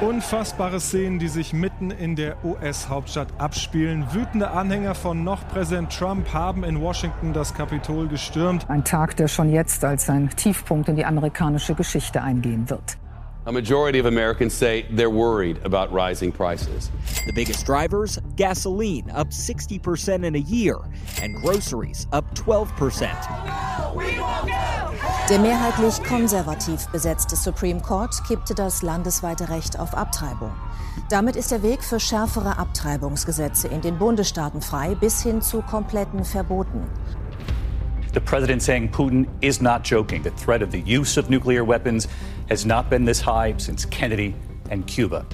Unfassbare Szenen, die sich mitten in der US-Hauptstadt abspielen. Wütende Anhänger von noch Präsident Trump haben in Washington das Kapitol gestürmt. Ein Tag, der schon jetzt als ein Tiefpunkt in die amerikanische Geschichte eingehen wird. A majority of Americans say they're worried about rising prices. The biggest drivers gasoline up 60% in a year, and groceries up 12%. Der mehrheitlich konservativ besetzte Supreme Court kippte das landesweite Recht auf Abtreibung. Damit ist der Weg für schärfere Abtreibungsgesetze in den Bundesstaaten frei bis hin zu kompletten Verboten. The president saying Putin is not joking. The threat of the use of nuclear weapons has not been this high since Kennedy and Cuba.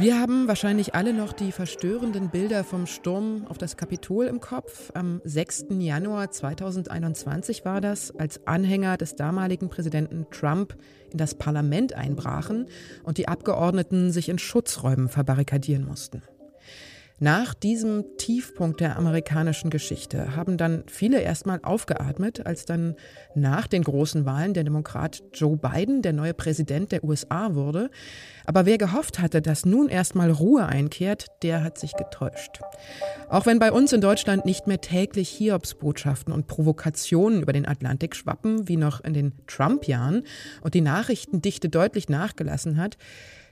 Wir haben wahrscheinlich alle noch die verstörenden Bilder vom Sturm auf das Kapitol im Kopf. Am 6. Januar 2021 war das, als Anhänger des damaligen Präsidenten Trump in das Parlament einbrachen und die Abgeordneten sich in Schutzräumen verbarrikadieren mussten. Nach diesem Tiefpunkt der amerikanischen Geschichte haben dann viele erstmal aufgeatmet, als dann nach den großen Wahlen der Demokrat Joe Biden der neue Präsident der USA wurde. Aber wer gehofft hatte, dass nun erstmal Ruhe einkehrt, der hat sich getäuscht. Auch wenn bei uns in Deutschland nicht mehr täglich Hiobsbotschaften und Provokationen über den Atlantik schwappen, wie noch in den Trump-Jahren, und die Nachrichtendichte deutlich nachgelassen hat,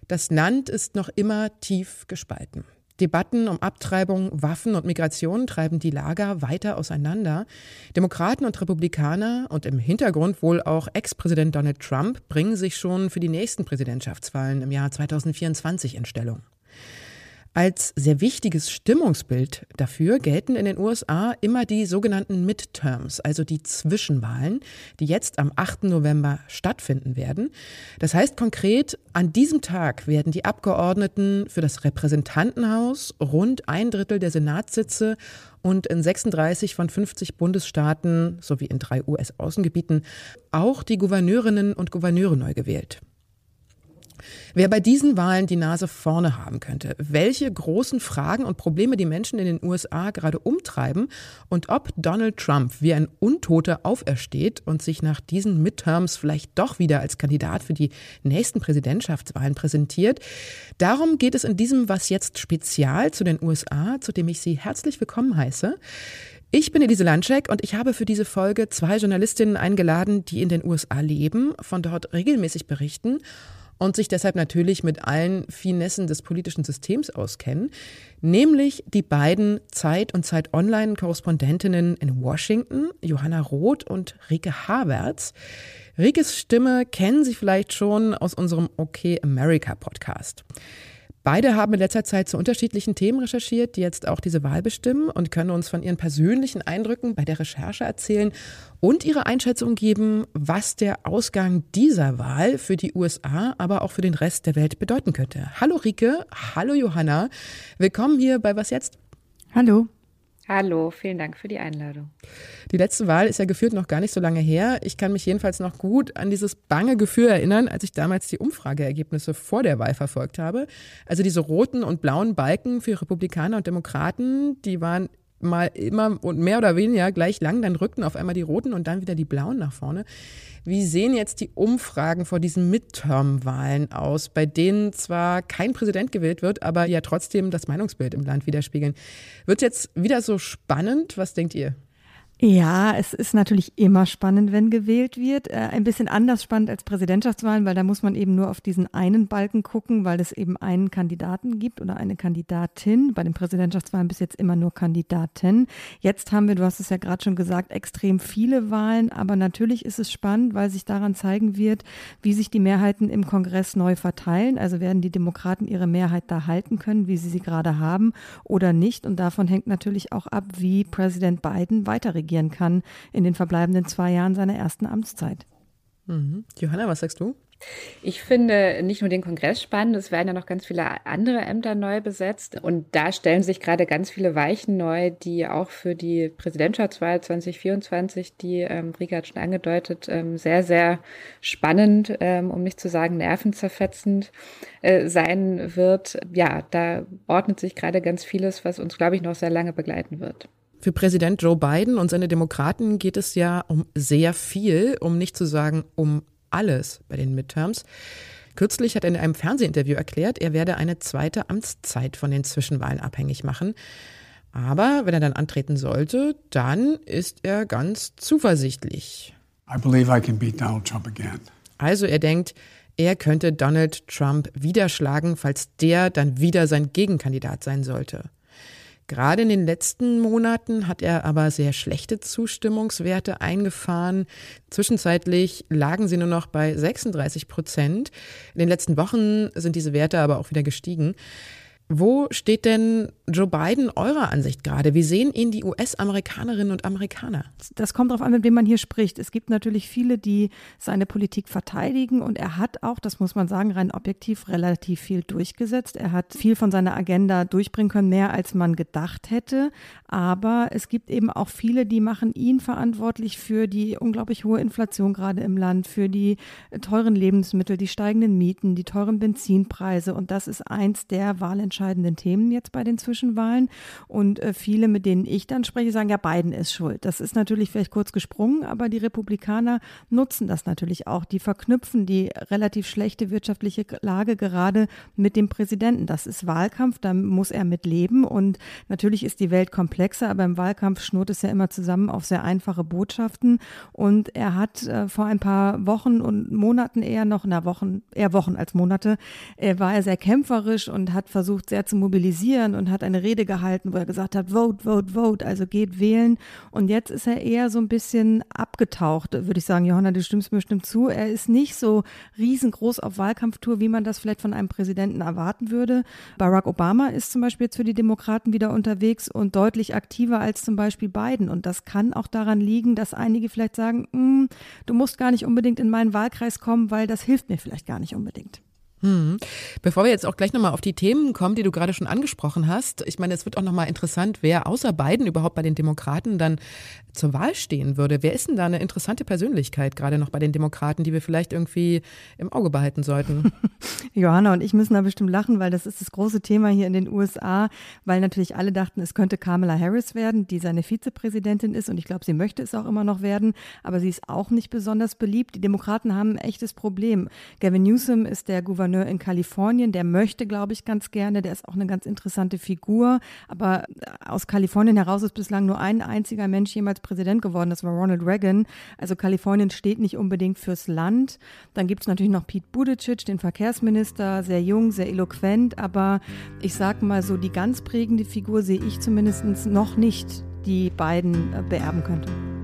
das Land ist noch immer tief gespalten. Debatten um Abtreibung, Waffen und Migration treiben die Lager weiter auseinander. Demokraten und Republikaner und im Hintergrund wohl auch Ex-Präsident Donald Trump bringen sich schon für die nächsten Präsidentschaftswahlen im Jahr 2024 in Stellung. Als sehr wichtiges Stimmungsbild dafür gelten in den USA immer die sogenannten Midterms, also die Zwischenwahlen, die jetzt am 8. November stattfinden werden. Das heißt konkret, an diesem Tag werden die Abgeordneten für das Repräsentantenhaus rund ein Drittel der Senatssitze und in 36 von 50 Bundesstaaten sowie in drei US-Außengebieten auch die Gouverneurinnen und Gouverneure neu gewählt. Wer bei diesen Wahlen die Nase vorne haben könnte, welche großen Fragen und Probleme die Menschen in den USA gerade umtreiben und ob Donald Trump wie ein Untoter aufersteht und sich nach diesen Midterms vielleicht doch wieder als Kandidat für die nächsten Präsidentschaftswahlen präsentiert, darum geht es in diesem Was jetzt Spezial zu den USA, zu dem ich Sie herzlich willkommen heiße. Ich bin Elise Landscheck und ich habe für diese Folge zwei Journalistinnen eingeladen, die in den USA leben, von dort regelmäßig berichten und sich deshalb natürlich mit allen Finessen des politischen Systems auskennen, nämlich die beiden Zeit- und Zeit Online-Korrespondentinnen in Washington, Johanna Roth und Rike Havertz. Rikes Stimme kennen Sie vielleicht schon aus unserem OK America Podcast. Beide haben in letzter Zeit zu unterschiedlichen Themen recherchiert, die jetzt auch diese Wahl bestimmen und können uns von ihren persönlichen Eindrücken bei der Recherche erzählen und ihre Einschätzung geben, was der Ausgang dieser Wahl für die USA, aber auch für den Rest der Welt bedeuten könnte. Hallo Rike, hallo Johanna, willkommen hier bei Was jetzt? Hallo. Hallo, vielen Dank für die Einladung. Die letzte Wahl ist ja gefühlt noch gar nicht so lange her. Ich kann mich jedenfalls noch gut an dieses bange Gefühl erinnern, als ich damals die Umfrageergebnisse vor der Wahl verfolgt habe. Also diese roten und blauen Balken für Republikaner und Demokraten, die waren mal immer und mehr oder weniger gleich lang, dann rückten auf einmal die roten und dann wieder die blauen nach vorne. Wie sehen jetzt die Umfragen vor diesen Midterm-Wahlen aus, bei denen zwar kein Präsident gewählt wird, aber ja trotzdem das Meinungsbild im Land widerspiegeln? Wird jetzt wieder so spannend? Was denkt ihr? Ja, es ist natürlich immer spannend, wenn gewählt wird. Äh, ein bisschen anders spannend als Präsidentschaftswahlen, weil da muss man eben nur auf diesen einen Balken gucken, weil es eben einen Kandidaten gibt oder eine Kandidatin. Bei den Präsidentschaftswahlen bis jetzt immer nur Kandidaten. Jetzt haben wir, du hast es ja gerade schon gesagt, extrem viele Wahlen, aber natürlich ist es spannend, weil sich daran zeigen wird, wie sich die Mehrheiten im Kongress neu verteilen. Also werden die Demokraten ihre Mehrheit da halten können, wie sie sie gerade haben oder nicht. Und davon hängt natürlich auch ab, wie Präsident Biden weiter regieren kann in den verbleibenden zwei Jahren seiner ersten Amtszeit. Mhm. Johanna, was sagst du? Ich finde nicht nur den Kongress spannend, es werden ja noch ganz viele andere Ämter neu besetzt. Und da stellen sich gerade ganz viele Weichen neu, die auch für die Präsidentschaftswahl 2024, die ähm, Rika hat schon angedeutet, ähm, sehr, sehr spannend, ähm, um nicht zu sagen nervenzerfetzend äh, sein wird. Ja, da ordnet sich gerade ganz vieles, was uns, glaube ich, noch sehr lange begleiten wird. Für Präsident Joe Biden und seine Demokraten geht es ja um sehr viel, um nicht zu sagen um alles bei den Midterms. Kürzlich hat er in einem Fernsehinterview erklärt, er werde eine zweite Amtszeit von den Zwischenwahlen abhängig machen. Aber wenn er dann antreten sollte, dann ist er ganz zuversichtlich. I believe I can beat Donald Trump again. Also er denkt, er könnte Donald Trump wieder schlagen, falls der dann wieder sein Gegenkandidat sein sollte. Gerade in den letzten Monaten hat er aber sehr schlechte Zustimmungswerte eingefahren. Zwischenzeitlich lagen sie nur noch bei 36 Prozent. In den letzten Wochen sind diese Werte aber auch wieder gestiegen. Wo steht denn Joe Biden eurer Ansicht gerade? Wie sehen ihn die US-Amerikanerinnen und Amerikaner? Das kommt darauf an, mit wem man hier spricht. Es gibt natürlich viele, die seine Politik verteidigen und er hat auch, das muss man sagen, rein objektiv relativ viel durchgesetzt. Er hat viel von seiner Agenda durchbringen können, mehr als man gedacht hätte. Aber es gibt eben auch viele, die machen ihn verantwortlich für die unglaublich hohe Inflation gerade im Land, für die teuren Lebensmittel, die steigenden Mieten, die teuren Benzinpreise. Und das ist eins der Wahlentscheidungen entscheidenden Themen jetzt bei den Zwischenwahlen. Und äh, viele, mit denen ich dann spreche, sagen, ja, Biden ist schuld. Das ist natürlich vielleicht kurz gesprungen, aber die Republikaner nutzen das natürlich auch. Die verknüpfen die relativ schlechte wirtschaftliche Lage gerade mit dem Präsidenten. Das ist Wahlkampf, da muss er mit leben. Und natürlich ist die Welt komplexer, aber im Wahlkampf schnurrt es ja immer zusammen auf sehr einfache Botschaften. Und er hat äh, vor ein paar Wochen und Monaten eher noch, na Wochen, eher Wochen als Monate, äh, war er sehr kämpferisch und hat versucht, versucht sehr zu mobilisieren und hat eine Rede gehalten, wo er gesagt hat, vote, vote, vote, also geht wählen. Und jetzt ist er eher so ein bisschen abgetaucht, würde ich sagen. Johanna, du stimmst mir bestimmt zu. Er ist nicht so riesengroß auf Wahlkampftour, wie man das vielleicht von einem Präsidenten erwarten würde. Barack Obama ist zum Beispiel jetzt für die Demokraten wieder unterwegs und deutlich aktiver als zum Beispiel Biden. Und das kann auch daran liegen, dass einige vielleicht sagen, mm, du musst gar nicht unbedingt in meinen Wahlkreis kommen, weil das hilft mir vielleicht gar nicht unbedingt. Hm. Bevor wir jetzt auch gleich nochmal auf die Themen kommen, die du gerade schon angesprochen hast, ich meine, es wird auch nochmal interessant, wer außer Biden überhaupt bei den Demokraten dann zur Wahl stehen würde. Wer ist denn da eine interessante Persönlichkeit, gerade noch bei den Demokraten, die wir vielleicht irgendwie im Auge behalten sollten? Johanna und ich müssen da bestimmt lachen, weil das ist das große Thema hier in den USA, weil natürlich alle dachten, es könnte Kamala Harris werden, die seine Vizepräsidentin ist und ich glaube, sie möchte es auch immer noch werden, aber sie ist auch nicht besonders beliebt. Die Demokraten haben ein echtes Problem. Gavin Newsom ist der Gouverneur in Kalifornien, der möchte, glaube ich, ganz gerne, der ist auch eine ganz interessante Figur, aber aus Kalifornien heraus ist bislang nur ein einziger Mensch jemals Präsident geworden, das war Ronald Reagan. Also Kalifornien steht nicht unbedingt fürs Land. Dann gibt es natürlich noch Pete Buttigieg, den Verkehrsminister, sehr jung, sehr eloquent, aber ich sage mal so, die ganz prägende Figur sehe ich zumindest noch nicht, die beiden äh, beerben könnte.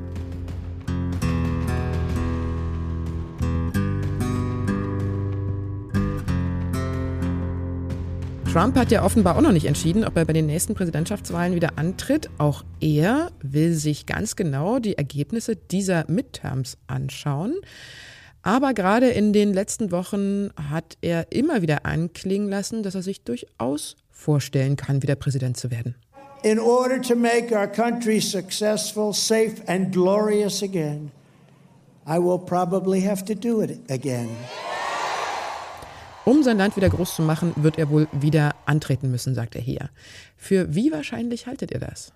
Trump hat ja offenbar auch noch nicht entschieden, ob er bei den nächsten Präsidentschaftswahlen wieder antritt. Auch er will sich ganz genau die Ergebnisse dieser Midterms anschauen. Aber gerade in den letzten Wochen hat er immer wieder anklingen lassen, dass er sich durchaus vorstellen kann, wieder Präsident zu werden. In order to make our country successful, safe and glorious again, I will probably have to do it again. Um sein Land wieder groß zu machen, wird er wohl wieder antreten müssen, sagt er hier. Für wie wahrscheinlich haltet ihr das?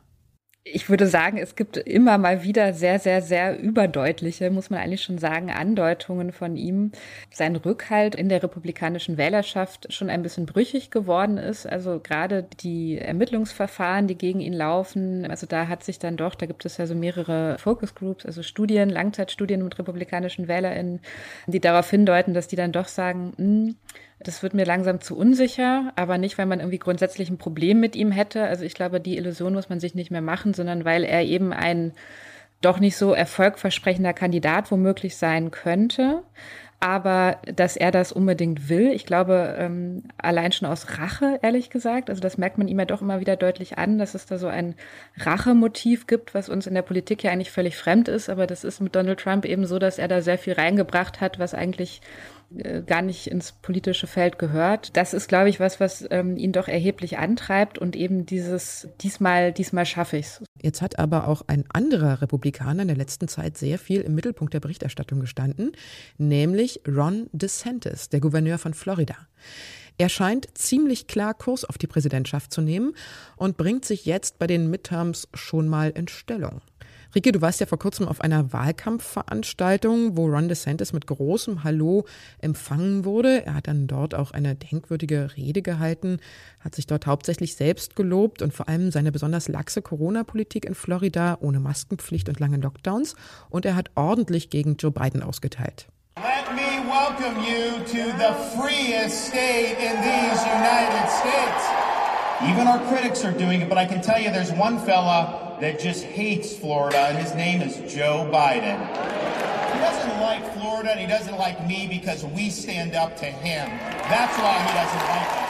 Ich würde sagen, es gibt immer mal wieder sehr, sehr, sehr überdeutliche, muss man eigentlich schon sagen, Andeutungen von ihm. Sein Rückhalt in der republikanischen Wählerschaft schon ein bisschen brüchig geworden ist. Also gerade die Ermittlungsverfahren, die gegen ihn laufen, also da hat sich dann doch, da gibt es ja so mehrere Focus Groups, also Studien, Langzeitstudien mit republikanischen WählerInnen, die darauf hindeuten, dass die dann doch sagen, mh, hm, das wird mir langsam zu unsicher, aber nicht, weil man irgendwie grundsätzlich ein Problem mit ihm hätte. Also ich glaube, die Illusion muss man sich nicht mehr machen, sondern weil er eben ein doch nicht so erfolgversprechender Kandidat womöglich sein könnte. Aber dass er das unbedingt will, ich glaube, ähm, allein schon aus Rache, ehrlich gesagt, also das merkt man ihm ja doch immer wieder deutlich an, dass es da so ein Rachemotiv gibt, was uns in der Politik ja eigentlich völlig fremd ist. Aber das ist mit Donald Trump eben so, dass er da sehr viel reingebracht hat, was eigentlich äh, gar nicht ins politische Feld gehört. Das ist, glaube ich, was, was ähm, ihn doch erheblich antreibt und eben dieses diesmal, diesmal schaffe ich's. Jetzt hat aber auch ein anderer Republikaner in der letzten Zeit sehr viel im Mittelpunkt der Berichterstattung gestanden, nämlich Ron DeSantis, der Gouverneur von Florida. Er scheint ziemlich klar Kurs auf die Präsidentschaft zu nehmen und bringt sich jetzt bei den Midterms schon mal in Stellung. Rike, du warst ja vor kurzem auf einer Wahlkampfveranstaltung, wo Ron DeSantis mit großem Hallo empfangen wurde. Er hat dann dort auch eine denkwürdige Rede gehalten, hat sich dort hauptsächlich selbst gelobt und vor allem seine besonders laxe Corona-Politik in Florida ohne Maskenpflicht und lange Lockdowns. Und er hat ordentlich gegen Joe Biden ausgeteilt. Let me welcome you to the freest state in these United States. Even our critics are doing it, but I can tell you there's one fella that just hates Florida, and his name is Joe Biden. He doesn't like Florida, and he doesn't like me because we stand up to him. That's why he doesn't like us.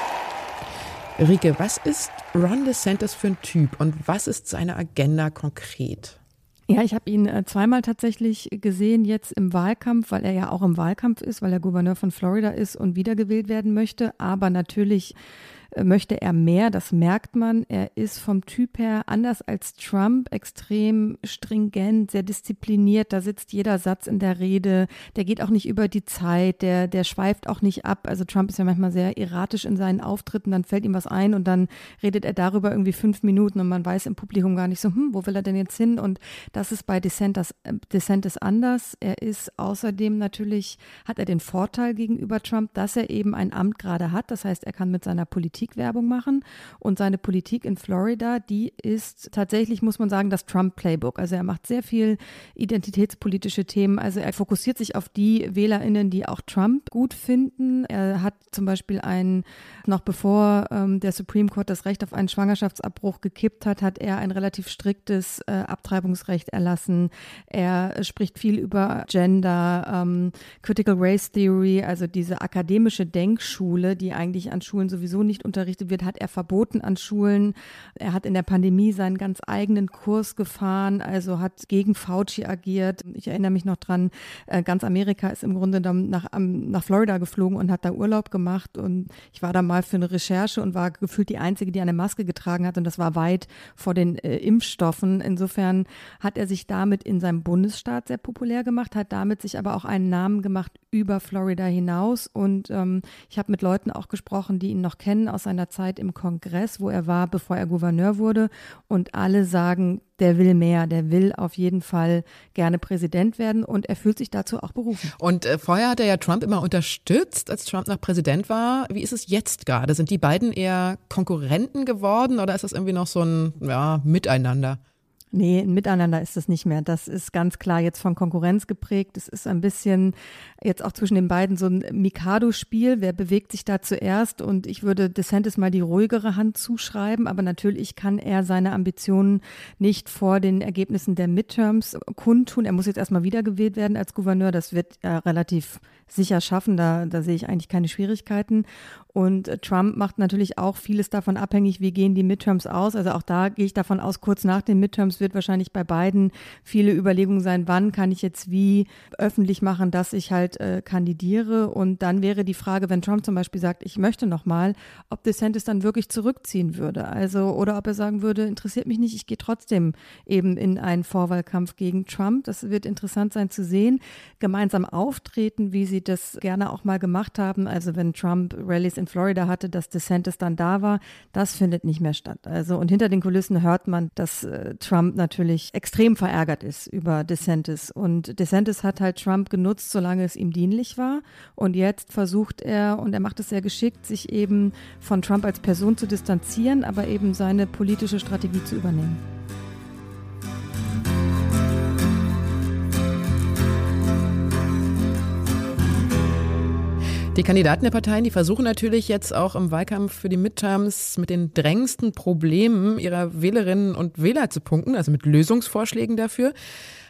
Rike, was ist Ron DeSantis für ein Typ und was ist seine Agenda konkret? Ja, ich habe ihn äh, zweimal tatsächlich gesehen jetzt im Wahlkampf, weil er ja auch im Wahlkampf ist, weil er Gouverneur von Florida ist und wiedergewählt werden möchte. Aber natürlich möchte er mehr, das merkt man. Er ist vom Typ her anders als Trump, extrem stringent, sehr diszipliniert. Da sitzt jeder Satz in der Rede. Der geht auch nicht über die Zeit, der, der schweift auch nicht ab. Also Trump ist ja manchmal sehr erratisch in seinen Auftritten, dann fällt ihm was ein und dann redet er darüber irgendwie fünf Minuten und man weiß im Publikum gar nicht so, hm, wo will er denn jetzt hin? Und das ist bei DeSantis, äh, anders. Er ist außerdem natürlich, hat er den Vorteil gegenüber Trump, dass er eben ein Amt gerade hat. Das heißt, er kann mit seiner Politik Politik Werbung machen. Und seine Politik in Florida, die ist tatsächlich, muss man sagen, das Trump-Playbook. Also er macht sehr viel identitätspolitische Themen. Also er fokussiert sich auf die WählerInnen, die auch Trump gut finden. Er hat zum Beispiel einen, noch bevor ähm, der Supreme Court das Recht auf einen Schwangerschaftsabbruch gekippt hat, hat er ein relativ striktes äh, Abtreibungsrecht erlassen. Er spricht viel über Gender, ähm, Critical Race Theory, also diese akademische Denkschule, die eigentlich an Schulen sowieso nicht unterrichtet wird, hat er verboten an Schulen. Er hat in der Pandemie seinen ganz eigenen Kurs gefahren, also hat gegen Fauci agiert. Ich erinnere mich noch dran, äh, ganz Amerika ist im Grunde dann nach, nach Florida geflogen und hat da Urlaub gemacht. Und ich war da mal für eine Recherche und war gefühlt die Einzige, die eine Maske getragen hat. Und das war weit vor den äh, Impfstoffen. Insofern hat er sich damit in seinem Bundesstaat sehr populär gemacht, hat damit sich aber auch einen Namen gemacht über Florida hinaus. Und ähm, ich habe mit Leuten auch gesprochen, die ihn noch kennen aus seiner Zeit im Kongress, wo er war, bevor er Gouverneur wurde. Und alle sagen, der will mehr, der will auf jeden Fall gerne Präsident werden und er fühlt sich dazu auch berufen. Und äh, vorher hat er ja Trump immer unterstützt, als Trump noch Präsident war. Wie ist es jetzt gerade? Sind die beiden eher Konkurrenten geworden oder ist das irgendwie noch so ein ja, Miteinander? Nee, ein Miteinander ist es nicht mehr. Das ist ganz klar jetzt von Konkurrenz geprägt. Es ist ein bisschen jetzt auch zwischen den beiden so ein Mikado-Spiel. Wer bewegt sich da zuerst? Und ich würde DeSantis mal die ruhigere Hand zuschreiben. Aber natürlich kann er seine Ambitionen nicht vor den Ergebnissen der Midterms kundtun. Er muss jetzt erstmal wiedergewählt werden als Gouverneur. Das wird er relativ sicher schaffen. Da, da sehe ich eigentlich keine Schwierigkeiten. Und Trump macht natürlich auch vieles davon abhängig, wie gehen die Midterms aus. Also auch da gehe ich davon aus, kurz nach den Midterms wird wahrscheinlich bei beiden viele Überlegungen sein, wann kann ich jetzt wie öffentlich machen, dass ich halt äh, kandidiere. Und dann wäre die Frage, wenn Trump zum Beispiel sagt, ich möchte nochmal, ob DeSantis dann wirklich zurückziehen würde. Also, oder ob er sagen würde, interessiert mich nicht, ich gehe trotzdem eben in einen Vorwahlkampf gegen Trump. Das wird interessant sein zu sehen. Gemeinsam auftreten, wie sie das gerne auch mal gemacht haben. Also wenn Trump Rallies in in Florida hatte, dass DeSantis dann da war, das findet nicht mehr statt. Also und hinter den Kulissen hört man, dass äh, Trump natürlich extrem verärgert ist über DeSantis und DeSantis hat halt Trump genutzt, solange es ihm dienlich war und jetzt versucht er und er macht es sehr geschickt, sich eben von Trump als Person zu distanzieren, aber eben seine politische Strategie zu übernehmen. Die Kandidaten der Parteien, die versuchen natürlich jetzt auch im Wahlkampf für die Midterms mit den drängendsten Problemen ihrer Wählerinnen und Wähler zu punkten, also mit Lösungsvorschlägen dafür.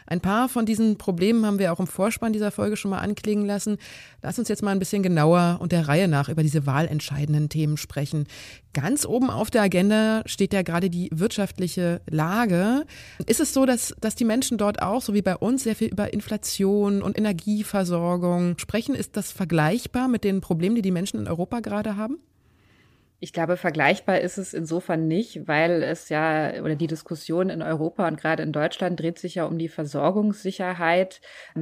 Ein paar von diesen Problemen haben wir auch im Vorspann dieser Folge schon mal anklingen lassen. Lass uns jetzt mal ein bisschen genauer und der Reihe nach über diese wahlentscheidenden Themen sprechen. Ganz oben auf der Agenda steht ja gerade die wirtschaftliche Lage. Ist es so, dass, dass die Menschen dort auch, so wie bei uns, sehr viel über Inflation und Energieversorgung sprechen? Ist das vergleichbar mit den Problemen, die die Menschen in Europa gerade haben? Ich glaube, vergleichbar ist es insofern nicht, weil es ja, oder die Diskussion in Europa und gerade in Deutschland dreht sich ja um die Versorgungssicherheit.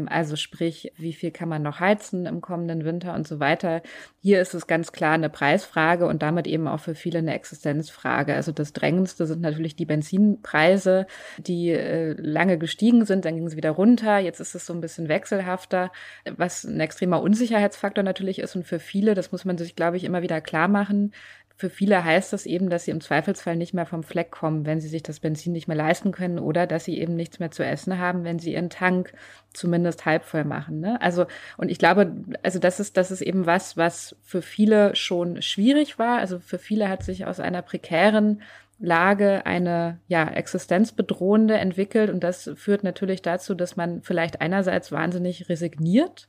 Also sprich, wie viel kann man noch heizen im kommenden Winter und so weiter. Hier ist es ganz klar eine Preisfrage und damit eben auch für viele eine Existenzfrage. Also das Drängendste sind natürlich die Benzinpreise, die äh, lange gestiegen sind, dann ging es wieder runter. Jetzt ist es so ein bisschen wechselhafter, was ein extremer Unsicherheitsfaktor natürlich ist und für viele, das muss man sich, glaube ich, immer wieder klar machen, für viele heißt das eben, dass sie im Zweifelsfall nicht mehr vom Fleck kommen, wenn sie sich das Benzin nicht mehr leisten können oder dass sie eben nichts mehr zu essen haben, wenn sie ihren Tank zumindest halb voll machen. Ne? Also, und ich glaube, also das ist, das ist eben was, was für viele schon schwierig war. Also für viele hat sich aus einer prekären Lage eine ja existenzbedrohende entwickelt und das führt natürlich dazu, dass man vielleicht einerseits wahnsinnig resigniert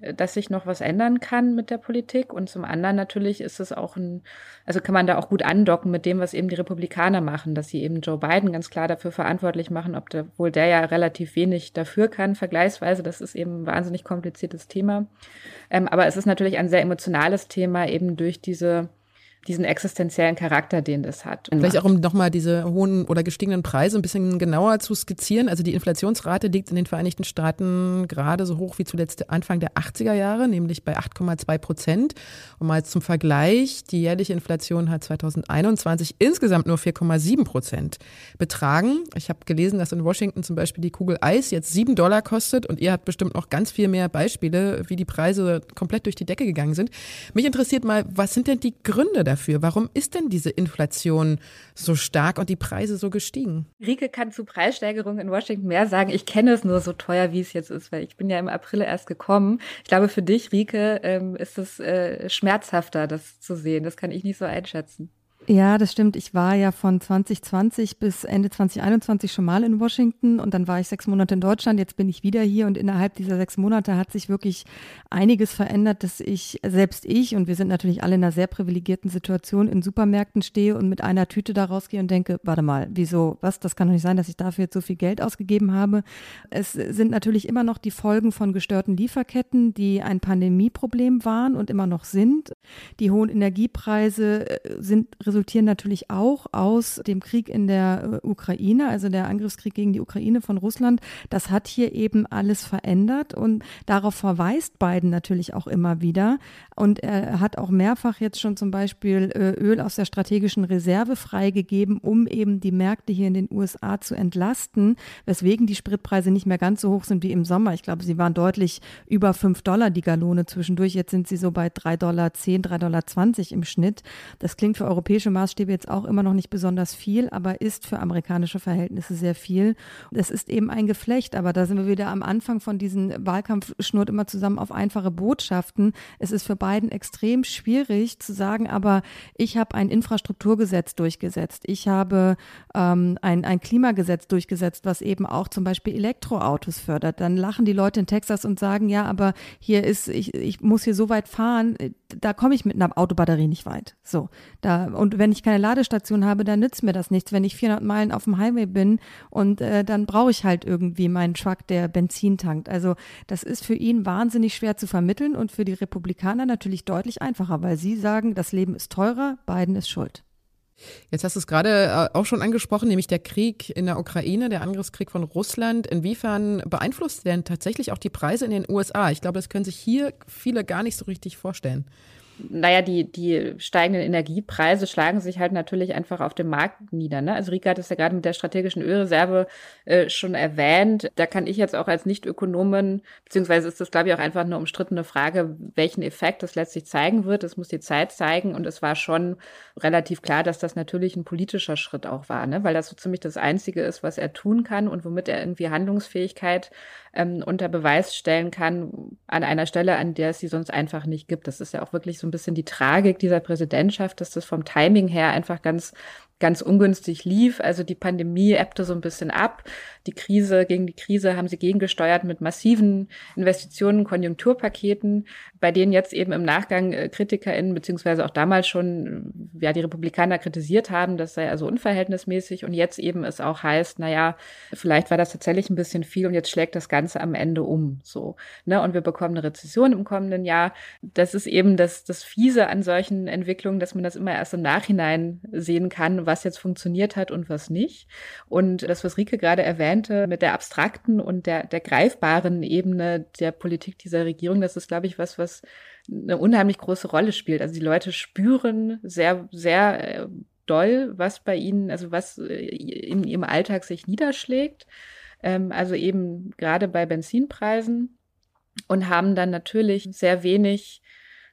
dass sich noch was ändern kann mit der Politik. Und zum anderen natürlich ist es auch ein, also kann man da auch gut andocken mit dem, was eben die Republikaner machen, dass sie eben Joe Biden ganz klar dafür verantwortlich machen, ob der, wohl der ja relativ wenig dafür kann, vergleichsweise. Das ist eben ein wahnsinnig kompliziertes Thema. Ähm, aber es ist natürlich ein sehr emotionales Thema, eben durch diese diesen existenziellen Charakter, den das hat. Vielleicht auch um nochmal diese hohen oder gestiegenen Preise ein bisschen genauer zu skizzieren. Also die Inflationsrate liegt in den Vereinigten Staaten gerade so hoch wie zuletzt Anfang der 80er Jahre, nämlich bei 8,2 Prozent. Und mal zum Vergleich, die jährliche Inflation hat 2021 insgesamt nur 4,7 Prozent betragen. Ich habe gelesen, dass in Washington zum Beispiel die Kugel Eis jetzt sieben Dollar kostet und ihr habt bestimmt noch ganz viel mehr Beispiele, wie die Preise komplett durch die Decke gegangen sind. Mich interessiert mal, was sind denn die Gründe dafür? Warum ist denn diese Inflation so stark und die Preise so gestiegen? Rike kann zu Preissteigerungen in Washington mehr sagen. Ich kenne es nur so teuer, wie es jetzt ist, weil ich bin ja im April erst gekommen. Ich glaube, für dich, Rike, ähm, ist es äh, schmerzhafter, das zu sehen. Das kann ich nicht so einschätzen. Ja, das stimmt. Ich war ja von 2020 bis Ende 2021 schon mal in Washington und dann war ich sechs Monate in Deutschland. Jetzt bin ich wieder hier und innerhalb dieser sechs Monate hat sich wirklich einiges verändert, dass ich, selbst ich, und wir sind natürlich alle in einer sehr privilegierten Situation, in Supermärkten stehe und mit einer Tüte da rausgehe und denke, warte mal, wieso, was, das kann doch nicht sein, dass ich dafür jetzt so viel Geld ausgegeben habe. Es sind natürlich immer noch die Folgen von gestörten Lieferketten, die ein Pandemieproblem waren und immer noch sind. Die hohen Energiepreise äh, sind resultieren natürlich auch aus dem Krieg in der äh, Ukraine, also der Angriffskrieg gegen die Ukraine von Russland. Das hat hier eben alles verändert und darauf verweist Biden natürlich auch immer wieder. Und er hat auch mehrfach jetzt schon zum Beispiel äh, Öl aus der strategischen Reserve freigegeben, um eben die Märkte hier in den USA zu entlasten, weswegen die Spritpreise nicht mehr ganz so hoch sind wie im Sommer. Ich glaube, sie waren deutlich über 5 Dollar die Gallone zwischendurch. Jetzt sind sie so bei 3,10 Dollar, 3,20 Dollar im Schnitt. Das klingt für europäische europäische Maßstäbe jetzt auch immer noch nicht besonders viel, aber ist für amerikanische Verhältnisse sehr viel. Es ist eben ein Geflecht, aber da sind wir wieder am Anfang von diesem Wahlkampf schnurrt immer zusammen auf einfache Botschaften. Es ist für Biden extrem schwierig zu sagen, aber ich habe ein Infrastrukturgesetz durchgesetzt. Ich habe ähm, ein, ein Klimagesetz durchgesetzt, was eben auch zum Beispiel Elektroautos fördert. Dann lachen die Leute in Texas und sagen, ja, aber hier ist, ich, ich muss hier so weit fahren, da komme ich mit einer Autobatterie nicht weit. So, da und wenn ich keine Ladestation habe, dann nützt mir das nichts. Wenn ich 400 Meilen auf dem Highway bin und äh, dann brauche ich halt irgendwie meinen Truck, der Benzin tankt. Also das ist für ihn wahnsinnig schwer zu vermitteln und für die Republikaner natürlich deutlich einfacher, weil sie sagen, das Leben ist teurer, Biden ist schuld. Jetzt hast du es gerade äh, auch schon angesprochen, nämlich der Krieg in der Ukraine, der Angriffskrieg von Russland. Inwiefern beeinflusst denn tatsächlich auch die Preise in den USA? Ich glaube, das können sich hier viele gar nicht so richtig vorstellen naja, die, die steigenden Energiepreise schlagen sich halt natürlich einfach auf dem Markt nieder. Ne? Also Rika hat es ja gerade mit der strategischen Ölreserve äh, schon erwähnt. Da kann ich jetzt auch als Nicht-Ökonomin, beziehungsweise ist das, glaube ich, auch einfach eine umstrittene Frage, welchen Effekt das letztlich zeigen wird. Das muss die Zeit zeigen. Und es war schon relativ klar, dass das natürlich ein politischer Schritt auch war, ne? weil das so ziemlich das Einzige ist, was er tun kann und womit er irgendwie Handlungsfähigkeit ähm, unter Beweis stellen kann an einer Stelle, an der es sie sonst einfach nicht gibt. Das ist ja auch wirklich so ein bisschen die Tragik dieser Präsidentschaft, dass das vom Timing her einfach ganz ganz ungünstig lief. Also die Pandemie ebbte so ein bisschen ab. Die Krise, gegen die Krise haben sie gegengesteuert mit massiven Investitionen, Konjunkturpaketen, bei denen jetzt eben im Nachgang äh, KritikerInnen, beziehungsweise auch damals schon, ja, die Republikaner kritisiert haben, das sei also unverhältnismäßig und jetzt eben es auch heißt, naja, vielleicht war das tatsächlich ein bisschen viel und jetzt schlägt das Ganze am Ende um, so, ne, und wir bekommen eine Rezession im kommenden Jahr. Das ist eben das, das Fiese an solchen Entwicklungen, dass man das immer erst im Nachhinein sehen kann, was jetzt funktioniert hat und was nicht. Und das, was Rike gerade erwähnte, mit der abstrakten und der, der greifbaren Ebene der Politik dieser Regierung, das ist, glaube ich, was, was eine unheimlich große Rolle spielt. Also die Leute spüren sehr, sehr äh, doll, was bei ihnen, also was äh, in ihrem Alltag sich niederschlägt. Ähm, also eben gerade bei Benzinpreisen und haben dann natürlich sehr wenig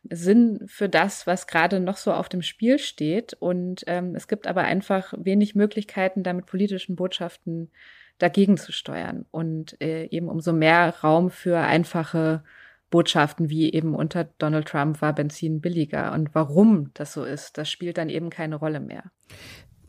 Sinn für das, was gerade noch so auf dem Spiel steht. Und ähm, es gibt aber einfach wenig Möglichkeiten, da mit politischen Botschaften dagegen zu steuern. Und äh, eben umso mehr Raum für einfache Botschaften wie eben unter Donald Trump war Benzin billiger. Und warum das so ist, das spielt dann eben keine Rolle mehr.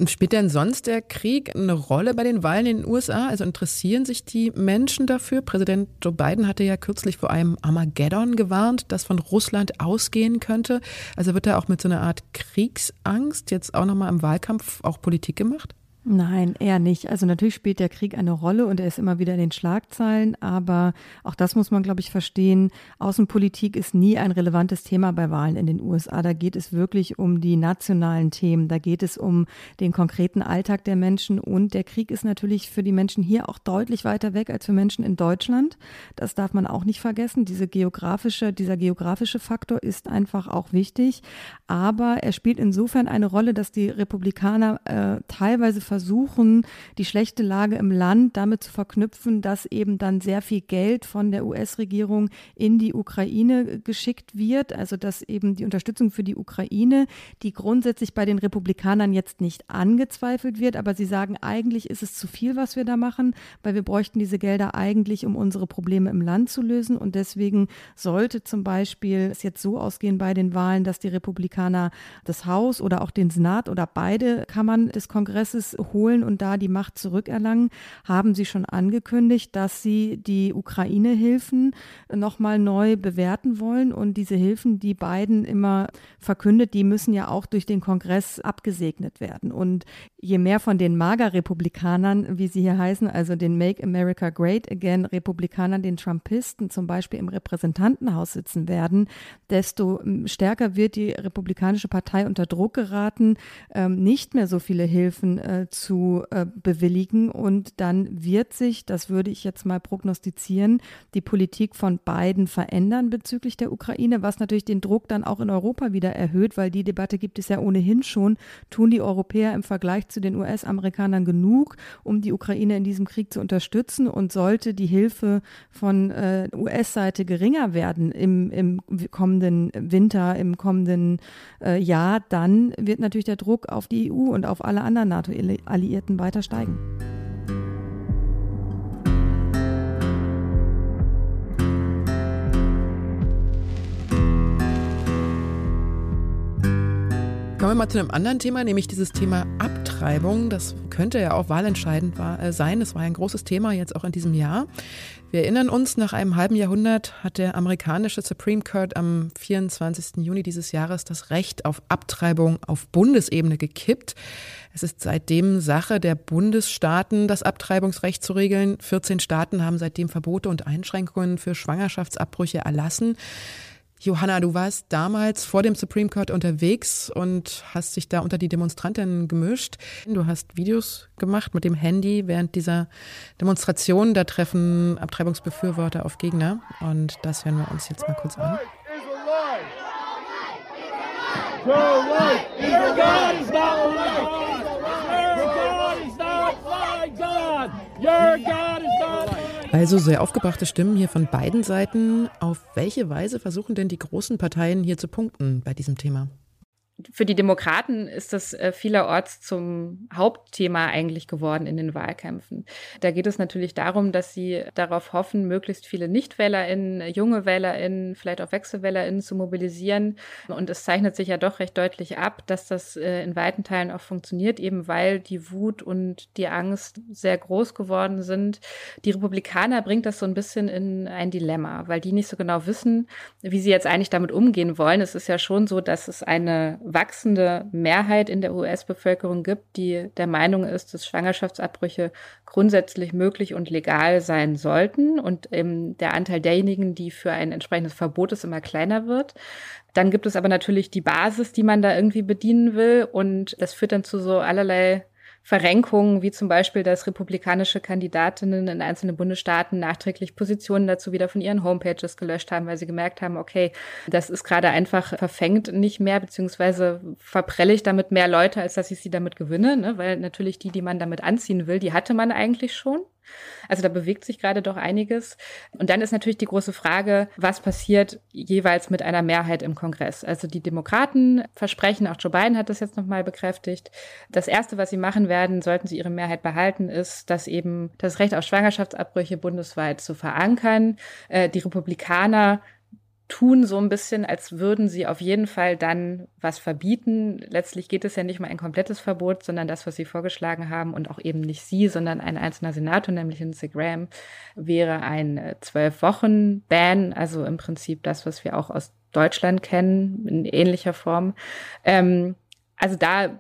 Spielt denn sonst der Krieg eine Rolle bei den Wahlen in den USA? Also interessieren sich die Menschen dafür? Präsident Joe Biden hatte ja kürzlich vor einem Armageddon gewarnt, das von Russland ausgehen könnte. Also wird da auch mit so einer Art Kriegsangst jetzt auch nochmal im Wahlkampf auch Politik gemacht? Nein, eher nicht. Also natürlich spielt der Krieg eine Rolle und er ist immer wieder in den Schlagzeilen, aber auch das muss man, glaube ich, verstehen. Außenpolitik ist nie ein relevantes Thema bei Wahlen in den USA. Da geht es wirklich um die nationalen Themen, da geht es um den konkreten Alltag der Menschen und der Krieg ist natürlich für die Menschen hier auch deutlich weiter weg als für Menschen in Deutschland. Das darf man auch nicht vergessen. Diese geografische, dieser geografische Faktor ist einfach auch wichtig, aber er spielt insofern eine Rolle, dass die Republikaner äh, teilweise versuchen, die schlechte Lage im Land damit zu verknüpfen, dass eben dann sehr viel Geld von der US-Regierung in die Ukraine geschickt wird. Also dass eben die Unterstützung für die Ukraine, die grundsätzlich bei den Republikanern jetzt nicht angezweifelt wird, aber sie sagen, eigentlich ist es zu viel, was wir da machen, weil wir bräuchten diese Gelder eigentlich, um unsere Probleme im Land zu lösen. Und deswegen sollte zum Beispiel es jetzt so ausgehen bei den Wahlen, dass die Republikaner das Haus oder auch den Senat oder beide Kammern des Kongresses holen und da die Macht zurückerlangen, haben sie schon angekündigt, dass sie die Ukraine-Hilfen nochmal neu bewerten wollen. Und diese Hilfen, die Biden immer verkündet, die müssen ja auch durch den Kongress abgesegnet werden. Und je mehr von den Mager-Republikanern, wie sie hier heißen, also den Make America Great Again Republikanern, den Trumpisten zum Beispiel im Repräsentantenhaus sitzen werden, desto ähm, stärker wird die Republikanische Partei unter Druck geraten, ähm, nicht mehr so viele Hilfen äh, zu äh, bewilligen. Und dann wird sich, das würde ich jetzt mal prognostizieren, die Politik von Biden verändern bezüglich der Ukraine, was natürlich den Druck dann auch in Europa wieder erhöht, weil die Debatte gibt es ja ohnehin schon. Tun die Europäer im Vergleich zu den US-Amerikanern genug, um die Ukraine in diesem Krieg zu unterstützen? Und sollte die Hilfe von äh, US-Seite geringer werden im, im kommenden Winter, im kommenden äh, Jahr, dann wird natürlich der Druck auf die EU und auf alle anderen NATO-Alliierten weiter steigen. Kommen wir mal zu einem anderen Thema, nämlich dieses Thema Abtreibung. Das könnte ja auch wahlentscheidend äh, sein. Das war ein großes Thema jetzt auch in diesem Jahr. Wir erinnern uns, nach einem halben Jahrhundert hat der amerikanische Supreme Court am 24. Juni dieses Jahres das Recht auf Abtreibung auf Bundesebene gekippt. Es ist seitdem Sache der Bundesstaaten, das Abtreibungsrecht zu regeln. 14 Staaten haben seitdem Verbote und Einschränkungen für Schwangerschaftsabbrüche erlassen. Johanna, du warst damals vor dem Supreme Court unterwegs und hast dich da unter die Demonstrantinnen gemischt. Du hast Videos gemacht mit dem Handy während dieser Demonstration. Da treffen Abtreibungsbefürworter auf Gegner und das hören wir uns jetzt mal kurz an. Your God is also sehr aufgebrachte Stimmen hier von beiden Seiten. Auf welche Weise versuchen denn die großen Parteien hier zu punkten bei diesem Thema? Für die Demokraten ist das äh, vielerorts zum Hauptthema eigentlich geworden in den Wahlkämpfen. Da geht es natürlich darum, dass sie darauf hoffen, möglichst viele NichtwählerInnen, junge WählerInnen, vielleicht auch WechselwählerInnen zu mobilisieren. Und es zeichnet sich ja doch recht deutlich ab, dass das äh, in weiten Teilen auch funktioniert, eben weil die Wut und die Angst sehr groß geworden sind. Die Republikaner bringt das so ein bisschen in ein Dilemma, weil die nicht so genau wissen, wie sie jetzt eigentlich damit umgehen wollen. Es ist ja schon so, dass es eine wachsende Mehrheit in der US-Bevölkerung gibt, die der Meinung ist, dass Schwangerschaftsabbrüche grundsätzlich möglich und legal sein sollten und eben der Anteil derjenigen, die für ein entsprechendes Verbot ist, immer kleiner wird. Dann gibt es aber natürlich die Basis, die man da irgendwie bedienen will und das führt dann zu so allerlei Verrenkungen, wie zum Beispiel, dass republikanische Kandidatinnen in einzelnen Bundesstaaten nachträglich Positionen dazu wieder von ihren Homepages gelöscht haben, weil sie gemerkt haben, okay, das ist gerade einfach verfängt nicht mehr, beziehungsweise verprelle ich damit mehr Leute, als dass ich sie damit gewinne, ne? weil natürlich die, die man damit anziehen will, die hatte man eigentlich schon. Also da bewegt sich gerade doch einiges. Und dann ist natürlich die große Frage, was passiert jeweils mit einer Mehrheit im Kongress? Also die Demokraten versprechen, auch Joe Biden hat das jetzt nochmal bekräftigt, das Erste, was sie machen werden, sollten sie ihre Mehrheit behalten, ist, dass eben das Recht auf Schwangerschaftsabbrüche bundesweit zu verankern. Äh, die Republikaner tun so ein bisschen, als würden sie auf jeden Fall dann was verbieten. Letztlich geht es ja nicht mal ein komplettes Verbot, sondern das, was sie vorgeschlagen haben und auch eben nicht sie, sondern ein einzelner Senator, nämlich Lindsey Graham, wäre ein äh, zwölf Wochen Ban, also im Prinzip das, was wir auch aus Deutschland kennen, in ähnlicher Form. Ähm, also da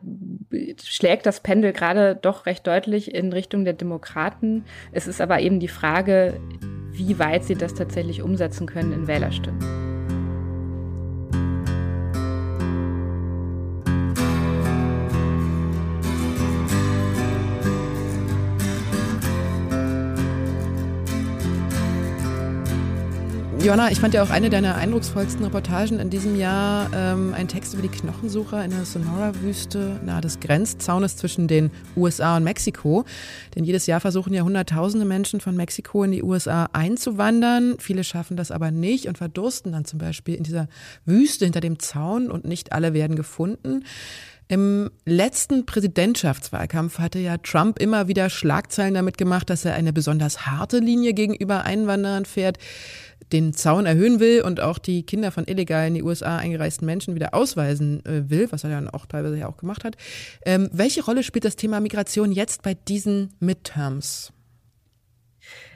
schlägt das Pendel gerade doch recht deutlich in Richtung der Demokraten. Es ist aber eben die Frage, wie weit sie das tatsächlich umsetzen können in Wählerstimmen. Jonna, ich fand ja auch eine deiner eindrucksvollsten Reportagen in diesem Jahr ähm, ein Text über die Knochensucher in der Sonora-Wüste nahe des Grenzzaunes zwischen den USA und Mexiko. Denn jedes Jahr versuchen ja Hunderttausende Menschen von Mexiko in die USA einzuwandern. Viele schaffen das aber nicht und verdursten dann zum Beispiel in dieser Wüste hinter dem Zaun und nicht alle werden gefunden. Im letzten Präsidentschaftswahlkampf hatte ja Trump immer wieder Schlagzeilen damit gemacht, dass er eine besonders harte Linie gegenüber Einwanderern fährt den Zaun erhöhen will und auch die Kinder von illegal in die USA eingereisten Menschen wieder ausweisen äh, will, was er dann auch teilweise ja auch gemacht hat. Ähm, welche Rolle spielt das Thema Migration jetzt bei diesen Midterms?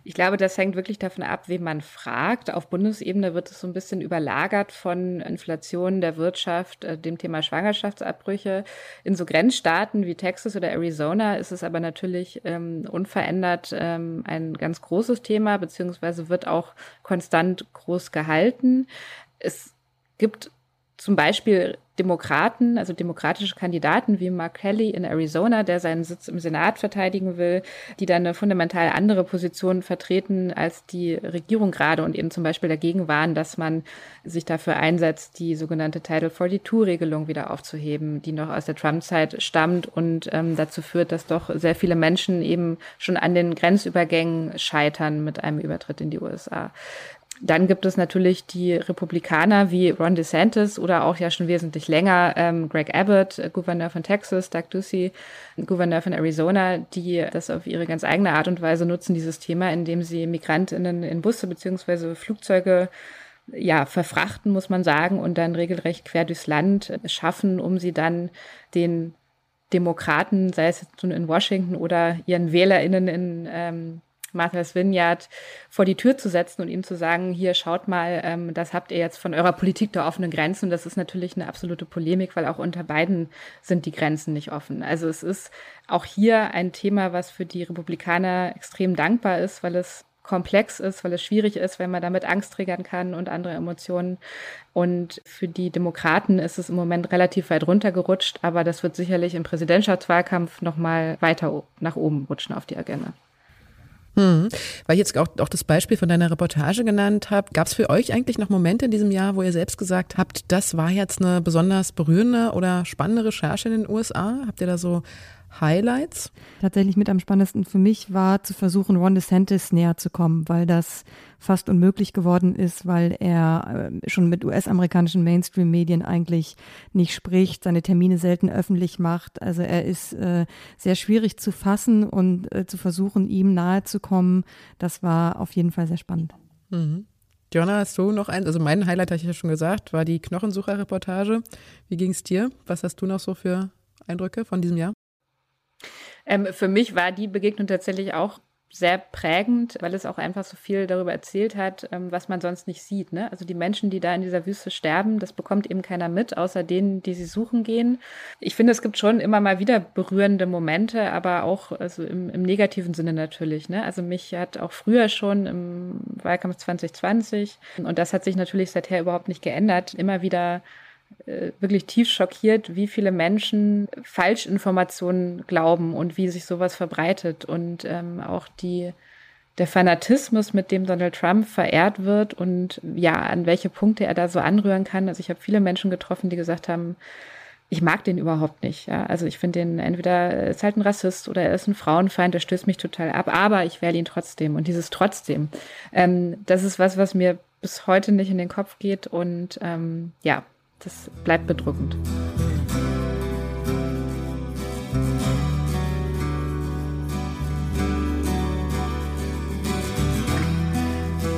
Ich glaube, das hängt wirklich davon ab, wen man fragt. Auf Bundesebene wird es so ein bisschen überlagert von Inflation der Wirtschaft, äh, dem Thema Schwangerschaftsabbrüche. In so Grenzstaaten wie Texas oder Arizona ist es aber natürlich ähm, unverändert ähm, ein ganz großes Thema, beziehungsweise wird auch konstant groß gehalten. Es gibt zum Beispiel Demokraten, also demokratische Kandidaten wie Mark Kelly in Arizona, der seinen Sitz im Senat verteidigen will, die dann eine fundamental andere Position vertreten als die Regierung gerade und eben zum Beispiel dagegen waren, dass man sich dafür einsetzt, die sogenannte Title 42-Regelung wieder aufzuheben, die noch aus der Trump-Zeit stammt und ähm, dazu führt, dass doch sehr viele Menschen eben schon an den Grenzübergängen scheitern mit einem Übertritt in die USA. Dann gibt es natürlich die Republikaner wie Ron DeSantis oder auch ja schon wesentlich länger ähm, Greg Abbott, Gouverneur von Texas, Doug Ducey, Gouverneur von Arizona, die das auf ihre ganz eigene Art und Weise nutzen, dieses Thema, indem sie Migrantinnen in Busse beziehungsweise Flugzeuge ja, verfrachten, muss man sagen, und dann regelrecht quer durchs Land schaffen, um sie dann den Demokraten, sei es jetzt nun in Washington oder ihren WählerInnen in ähm, Martha's Vineyard vor die Tür zu setzen und ihm zu sagen, hier schaut mal, ähm, das habt ihr jetzt von eurer Politik der offenen Grenzen. Und das ist natürlich eine absolute Polemik, weil auch unter beiden sind die Grenzen nicht offen. Also es ist auch hier ein Thema, was für die Republikaner extrem dankbar ist, weil es komplex ist, weil es schwierig ist, wenn man damit Angst triggern kann und andere Emotionen. Und für die Demokraten ist es im Moment relativ weit runtergerutscht, aber das wird sicherlich im Präsidentschaftswahlkampf nochmal weiter nach oben rutschen auf die Agenda. Hm. Weil ich jetzt auch, auch das Beispiel von deiner Reportage genannt habe, gab es für euch eigentlich noch Momente in diesem Jahr, wo ihr selbst gesagt habt, das war jetzt eine besonders berührende oder spannende Recherche in den USA? Habt ihr da so Highlights? Tatsächlich mit am spannendsten für mich war zu versuchen, Ron DeSantis näher zu kommen, weil das fast unmöglich geworden ist, weil er äh, schon mit US-amerikanischen Mainstream-Medien eigentlich nicht spricht, seine Termine selten öffentlich macht. Also er ist äh, sehr schwierig zu fassen und äh, zu versuchen, ihm nahe zu kommen. Das war auf jeden Fall sehr spannend. Mhm. Jonna, hast du noch eins? Also mein Highlight, habe ich ja schon gesagt, war die Knochensucher-Reportage. Wie ging es dir? Was hast du noch so für Eindrücke von diesem Jahr? Ähm, für mich war die Begegnung tatsächlich auch sehr prägend, weil es auch einfach so viel darüber erzählt hat, ähm, was man sonst nicht sieht. Ne? Also die Menschen, die da in dieser Wüste sterben, das bekommt eben keiner mit, außer denen, die sie suchen gehen. Ich finde, es gibt schon immer mal wieder berührende Momente, aber auch also im, im negativen Sinne natürlich. Ne? Also mich hat auch früher schon im Wahlkampf 2020, und das hat sich natürlich seither überhaupt nicht geändert, immer wieder wirklich tief schockiert, wie viele Menschen Falschinformationen glauben und wie sich sowas verbreitet und ähm, auch die der Fanatismus, mit dem Donald Trump verehrt wird und ja, an welche Punkte er da so anrühren kann. Also ich habe viele Menschen getroffen, die gesagt haben, ich mag den überhaupt nicht. Ja? Also ich finde den entweder er ist halt ein Rassist oder er ist ein Frauenfeind, der stößt mich total ab, aber ich wähle ihn trotzdem. Und dieses trotzdem, ähm, das ist was, was mir bis heute nicht in den Kopf geht. Und ähm, ja, das bleibt bedrückend.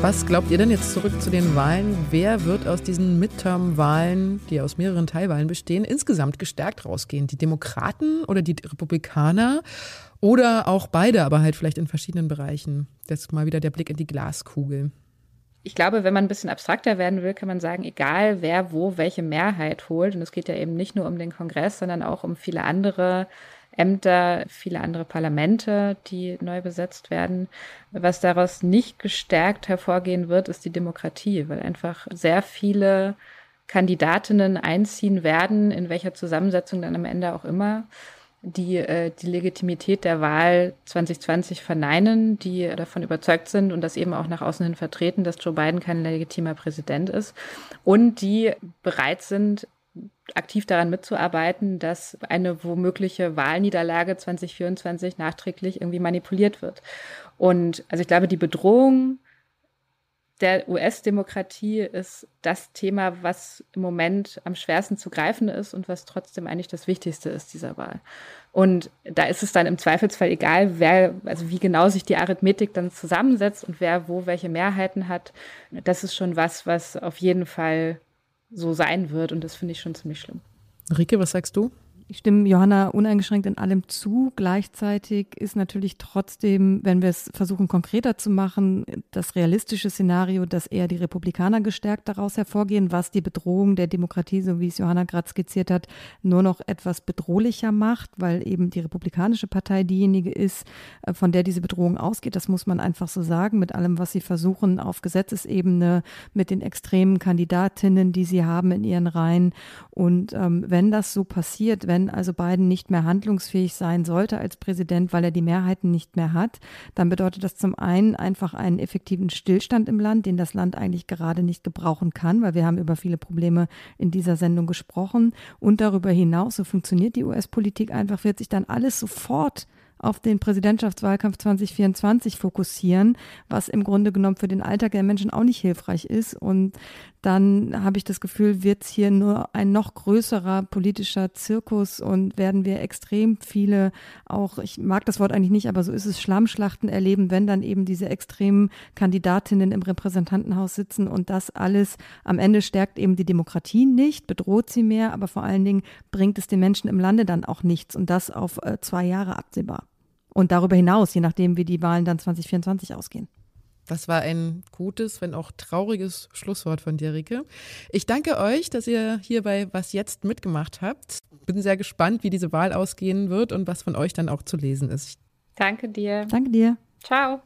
Was glaubt ihr denn jetzt zurück zu den Wahlen? Wer wird aus diesen Midterm-Wahlen, die aus mehreren Teilwahlen bestehen, insgesamt gestärkt rausgehen? Die Demokraten oder die Republikaner? Oder auch beide, aber halt vielleicht in verschiedenen Bereichen? Jetzt mal wieder der Blick in die Glaskugel ich glaube, wenn man ein bisschen abstrakter werden will, kann man sagen, egal wer wo welche Mehrheit holt, und es geht ja eben nicht nur um den Kongress, sondern auch um viele andere Ämter, viele andere Parlamente, die neu besetzt werden. Was daraus nicht gestärkt hervorgehen wird, ist die Demokratie, weil einfach sehr viele Kandidatinnen einziehen werden, in welcher Zusammensetzung dann am Ende auch immer die äh, die Legitimität der Wahl 2020 verneinen, die davon überzeugt sind und das eben auch nach außen hin vertreten, dass Joe Biden kein legitimer Präsident ist und die bereit sind, aktiv daran mitzuarbeiten, dass eine womögliche Wahlniederlage 2024 nachträglich irgendwie manipuliert wird. Und also ich glaube, die Bedrohung der US-Demokratie ist das Thema, was im Moment am schwersten zu greifen ist und was trotzdem eigentlich das Wichtigste ist dieser Wahl. Und da ist es dann im Zweifelsfall egal, wer, also wie genau sich die Arithmetik dann zusammensetzt und wer wo welche Mehrheiten hat. Das ist schon was, was auf jeden Fall so sein wird und das finde ich schon ziemlich schlimm. Rike, was sagst du? Ich stimme Johanna uneingeschränkt in allem zu. Gleichzeitig ist natürlich trotzdem, wenn wir es versuchen konkreter zu machen, das realistische Szenario, dass eher die Republikaner gestärkt daraus hervorgehen, was die Bedrohung der Demokratie, so wie es Johanna gerade skizziert hat, nur noch etwas bedrohlicher macht, weil eben die Republikanische Partei diejenige ist, äh, von der diese Bedrohung ausgeht. Das muss man einfach so sagen, mit allem, was sie versuchen auf Gesetzesebene, mit den extremen Kandidatinnen, die sie haben in ihren Reihen. Und ähm, wenn das so passiert, wenn wenn also Biden nicht mehr handlungsfähig sein sollte als Präsident, weil er die Mehrheiten nicht mehr hat, dann bedeutet das zum einen einfach einen effektiven Stillstand im Land, den das Land eigentlich gerade nicht gebrauchen kann, weil wir haben über viele Probleme in dieser Sendung gesprochen. Und darüber hinaus, so funktioniert die US-Politik einfach, wird sich dann alles sofort auf den Präsidentschaftswahlkampf 2024 fokussieren, was im Grunde genommen für den Alltag der Menschen auch nicht hilfreich ist. Und dann habe ich das Gefühl, wird es hier nur ein noch größerer politischer Zirkus und werden wir extrem viele auch, ich mag das Wort eigentlich nicht, aber so ist es, Schlammschlachten erleben, wenn dann eben diese extremen Kandidatinnen im Repräsentantenhaus sitzen und das alles am Ende stärkt eben die Demokratie nicht, bedroht sie mehr, aber vor allen Dingen bringt es den Menschen im Lande dann auch nichts und das auf äh, zwei Jahre absehbar. Und darüber hinaus, je nachdem, wie die Wahlen dann 2024 ausgehen. Das war ein gutes, wenn auch trauriges Schlusswort von dir, Rike. Ich danke euch, dass ihr hier bei Was Jetzt mitgemacht habt. Bin sehr gespannt, wie diese Wahl ausgehen wird und was von euch dann auch zu lesen ist. Danke dir. Danke dir. Ciao.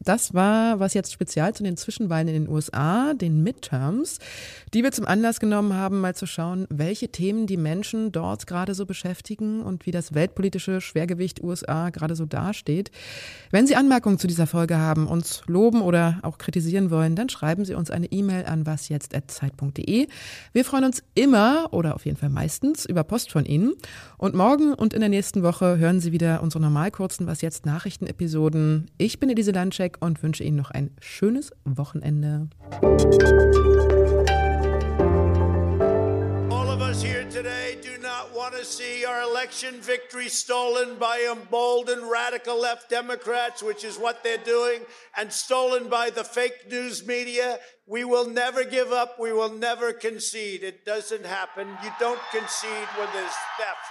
Das war was jetzt spezial zu den Zwischenwahlen in den USA, den Midterms, die wir zum Anlass genommen haben, mal zu schauen, welche Themen die Menschen dort gerade so beschäftigen und wie das weltpolitische Schwergewicht USA gerade so dasteht. Wenn Sie Anmerkungen zu dieser Folge haben, uns loben oder auch kritisieren wollen, dann schreiben Sie uns eine E-Mail an wasjetzt.zeit.de. Wir freuen uns immer oder auf jeden Fall meistens über Post von Ihnen. Und morgen und in der nächsten Woche hören Sie wieder unsere normal kurzen Was jetzt Nachrichtenepisoden. Ich bin Elise Landcheck und wünsche Ihnen noch ein schönes Wochenende. All of us here today do not want to see our election victory stolen by emboldened radical left Democrats, which is what they're doing, and stolen by the fake news media. We will never give up. We will never concede. It doesn't happen. You don't concede when there's theft.